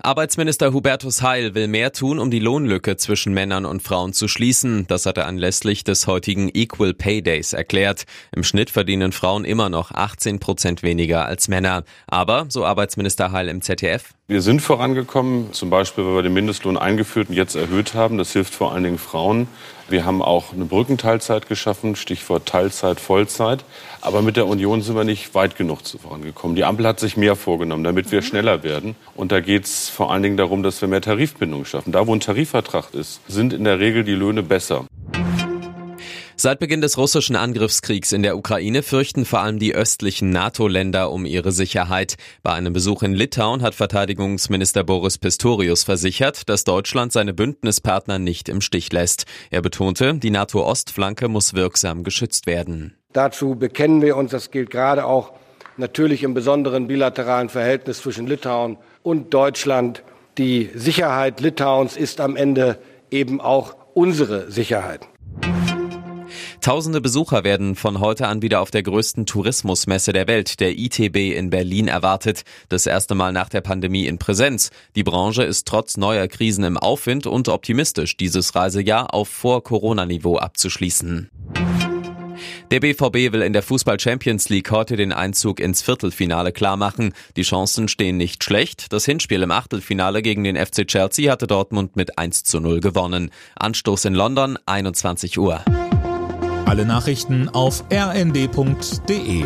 Arbeitsminister Hubertus Heil will mehr tun, um die Lohnlücke zwischen Männern und Frauen zu schließen. Das hat er anlässlich des heutigen Equal Pay Days erklärt. Im Schnitt verdienen Frauen immer noch 18 Prozent weniger als Männer. Aber, so Arbeitsminister Heil im ZDF, wir sind vorangekommen, zum Beispiel, weil wir den Mindestlohn eingeführt und jetzt erhöht haben. Das hilft vor allen Dingen Frauen. Wir haben auch eine Brückenteilzeit geschaffen, Stichwort Teilzeit, Vollzeit. Aber mit der Union sind wir nicht weit genug vorangekommen. Die Ampel hat sich mehr vorgenommen, damit wir schneller werden. Und da geht es vor allen Dingen darum, dass wir mehr Tarifbindung schaffen. Da, wo ein Tarifvertrag ist, sind in der Regel die Löhne besser. Seit Beginn des russischen Angriffskriegs in der Ukraine fürchten vor allem die östlichen NATO-Länder um ihre Sicherheit. Bei einem Besuch in Litauen hat Verteidigungsminister Boris Pistorius versichert, dass Deutschland seine Bündnispartner nicht im Stich lässt. Er betonte, die NATO-Ostflanke muss wirksam geschützt werden. Dazu bekennen wir uns, das gilt gerade auch natürlich im besonderen bilateralen Verhältnis zwischen Litauen und Deutschland. Die Sicherheit Litauens ist am Ende eben auch unsere Sicherheit. Tausende Besucher werden von heute an wieder auf der größten Tourismusmesse der Welt, der ITB in Berlin, erwartet. Das erste Mal nach der Pandemie in Präsenz. Die Branche ist trotz neuer Krisen im Aufwind und optimistisch, dieses Reisejahr auf Vor-Corona-Niveau abzuschließen. Der BVB will in der Fußball Champions League heute den Einzug ins Viertelfinale klarmachen. Die Chancen stehen nicht schlecht. Das Hinspiel im Achtelfinale gegen den FC Chelsea hatte Dortmund mit 1 zu 0 gewonnen. Anstoß in London, 21 Uhr. Alle Nachrichten auf rnd.de